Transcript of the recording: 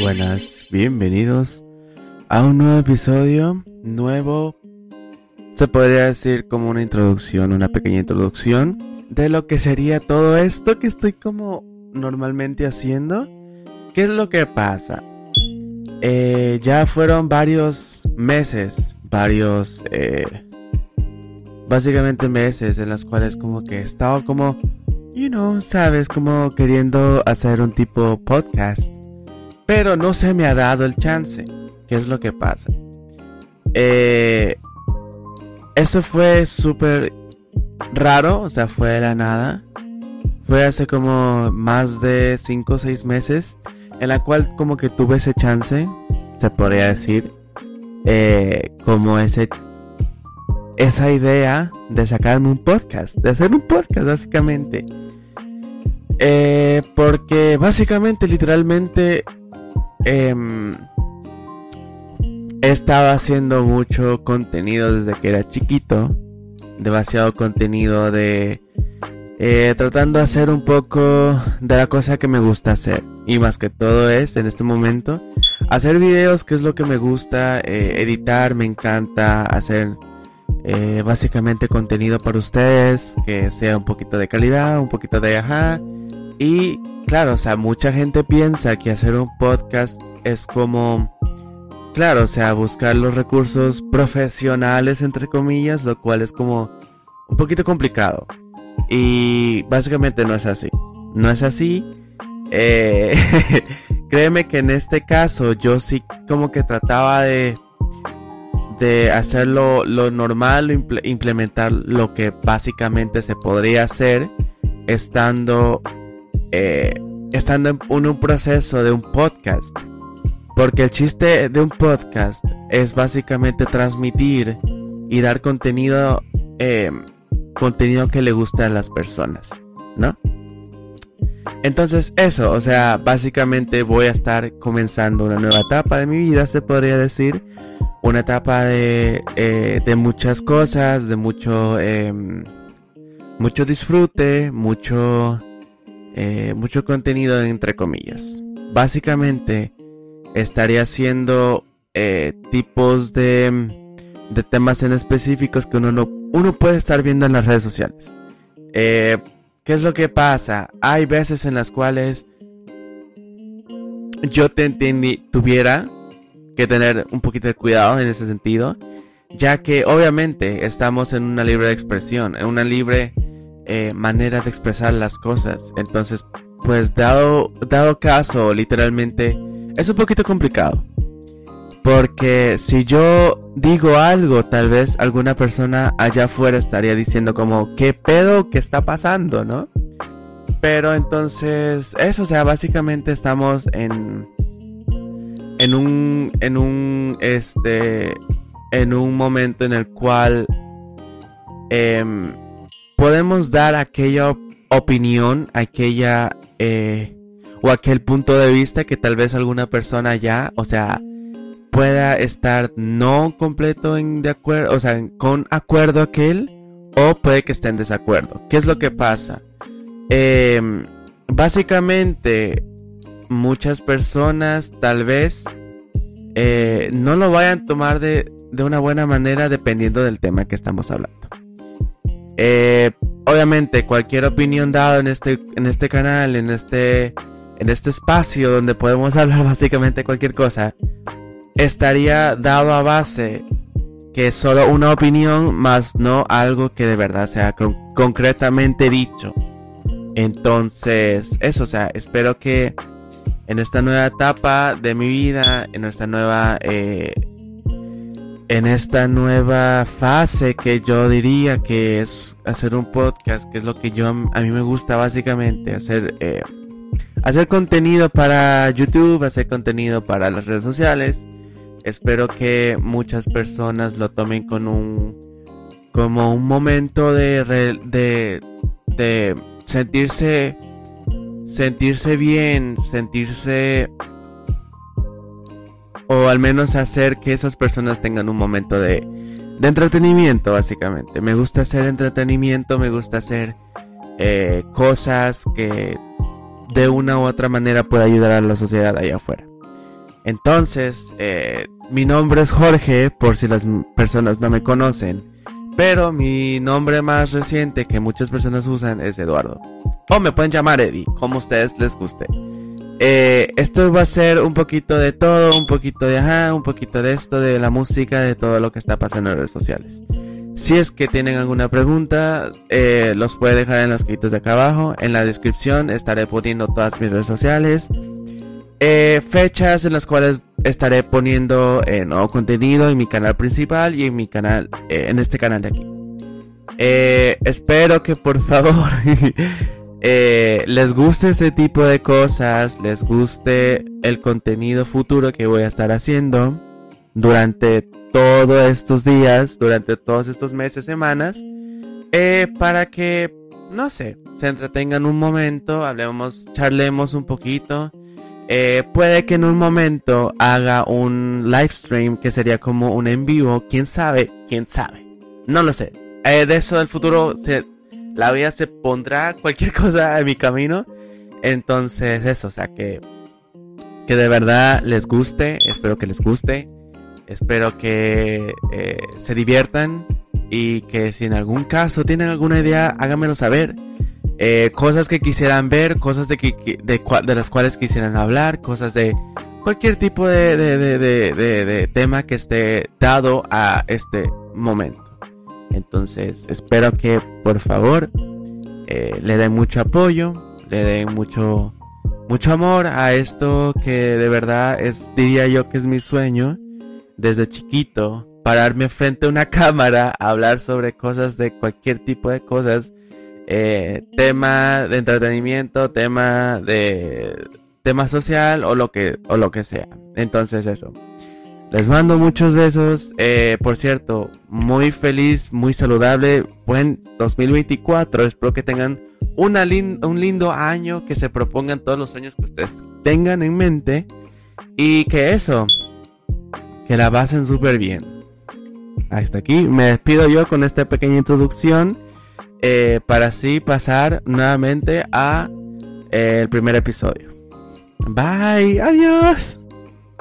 buenas, bienvenidos a un nuevo episodio, nuevo, se podría decir como una introducción, una pequeña introducción de lo que sería todo esto que estoy como normalmente haciendo. ¿Qué es lo que pasa? Eh, ya fueron varios meses, varios, eh, básicamente meses en las cuales como que he estado como, you know, sabes, como queriendo hacer un tipo podcast pero no se me ha dado el chance. ¿Qué es lo que pasa? Eh, eso fue súper raro, o sea, fue de la nada. Fue hace como más de 5 o 6 meses en la cual como que tuve ese chance, se podría decir, eh, como ese esa idea de sacarme un podcast, de hacer un podcast básicamente. Eh, porque básicamente, literalmente, eh, he estado haciendo mucho contenido desde que era chiquito. Demasiado contenido de... Eh, tratando de hacer un poco de la cosa que me gusta hacer. Y más que todo es, en este momento, hacer videos, que es lo que me gusta. Eh, editar, me encanta. Hacer eh, básicamente contenido para ustedes. Que sea un poquito de calidad, un poquito de ajá. Y claro, o sea, mucha gente piensa que hacer un podcast es como, claro, o sea, buscar los recursos profesionales, entre comillas, lo cual es como un poquito complicado. Y básicamente no es así. No es así. Eh, créeme que en este caso yo sí como que trataba de de hacerlo lo normal, implementar lo que básicamente se podría hacer estando eh, estando en un, proceso de un podcast. Porque el chiste de un podcast es básicamente transmitir y dar contenido, em, contenido que le guste a las personas, ¿no? Entonces eso, o sea, básicamente voy a estar comenzando una nueva etapa de mi vida, se podría decir. Una etapa de, eh, de muchas cosas, de mucho, em, mucho disfrute, mucho eh, mucho contenido entre comillas. Básicamente estaría haciendo eh, tipos de, de, temas en específicos que uno, no, uno puede estar viendo en las redes sociales. Eh, ¿Qué es lo que pasa? Hay veces en las cuales yo te tuviera que tener un poquito de cuidado en ese sentido, ya que obviamente estamos en una libre expresión, en una libre eh, manera de expresar las cosas. Entonces, pues dado, dado caso, literalmente, es un poquito complicado. Porque si yo digo algo, tal vez alguna persona allá afuera estaría diciendo como, ¿qué pedo que está pasando, no? Pero entonces, eso, o sea, básicamente estamos en, en un, en un, este, en un momento en el cual, eh, podemos dar aquella opinión, aquella eh, o aquel punto de vista que tal vez alguna persona ya, o sea, pueda estar no completo en de acuerdo, o sea, con acuerdo aquel, o puede que esté en desacuerdo. ¿Qué es lo que pasa? Em, básicamente, muchas personas tal vez eh, no lo vayan a tomar de, de una buena manera dependiendo del tema que estamos hablando. Eh, obviamente, cualquier opinión dada en este, en este canal, en este, en este espacio donde podemos hablar básicamente cualquier cosa, estaría dado a base que es solo una opinión, más no algo que de verdad sea concretamente dicho. Entonces, eso, o sea, espero que en esta nueva etapa de mi vida, en esta nueva eh, en esta nueva fase que yo diría que es hacer un podcast, que es lo que yo a mí me gusta básicamente, hacer eh, hacer contenido para YouTube, hacer contenido para las redes sociales. Espero que muchas personas lo tomen con un como un momento de de, de sentirse sentirse bien, sentirse o al menos hacer que esas personas tengan un momento de, entretenimiento, básicamente. Me gusta hacer entretenimiento, me gusta hacer eh, cosas que de una u otra manera pueda ayudar a la sociedad allá afuera. Entonces, eh, mi nombre es Jorge, por si las personas no me conocen. Pero mi nombre más reciente que muchas personas usan es Eduardo. O me pueden llamar Eddie, como ustedes les guste. Eh, esto va a ser un poquito de todo, un poquito de ajá, un poquito de esto, de la música, de todo lo que está pasando en redes sociales. Si es que tienen alguna pregunta, eh, los puede dejar en los cajitos de acá abajo. En la descripción estaré poniendo todas mis redes sociales. Eh, fechas en las cuales estaré poniendo eh, nuevo contenido en mi canal principal y en mi canal, eh, en este canal de aquí. espero que por favor les guste este tipo de cosas, les guste el contenido futuro que voy a estar haciendo durante todos estos días, durante todos estos meses, semanas, para que, no sé, se entretengan un momento, hablemos, charlemos un poquito eh, puede que en un momento haga un live stream que sería como un en vivo. ¿Quién sabe? ¿Quién sabe? No lo sé. Eh, de eso del futuro, se, la vida se pondrá cualquier cosa en mi camino. Entonces, eso, o sea, que, que de verdad les guste. Espero que les guste. Espero que eh, se diviertan. Y que si en algún caso tienen alguna idea, háganmelo saber. Eh, cosas que quisieran ver, cosas de, que, de, las cuales quisieran hablar, cosas de cualquier tipo de, de, tema que esté dado a este momento. Entonces, espero que por favor eh, le den mucho apoyo, le den mucho, mucho amor a esto que de verdad es, diría yo que es mi sueño desde chiquito, pararme frente a una cámara, hablar sobre cosas de cualquier tipo de cosas eh, tema de entretenimiento, tema de tema social o lo que o lo que sea. Entonces eso. Les mando muchos besos. Eh, por cierto, muy feliz, muy saludable. Buen 2024. Espero que tengan un lindo año, que se propongan todos los sueños que ustedes tengan en mente. Y que eso, que la pasen súper bien. Hasta aquí me despido yo con esta pequeña introducción. Eh, para así pasar nuevamente a eh, el primer episodio. Bye, adiós.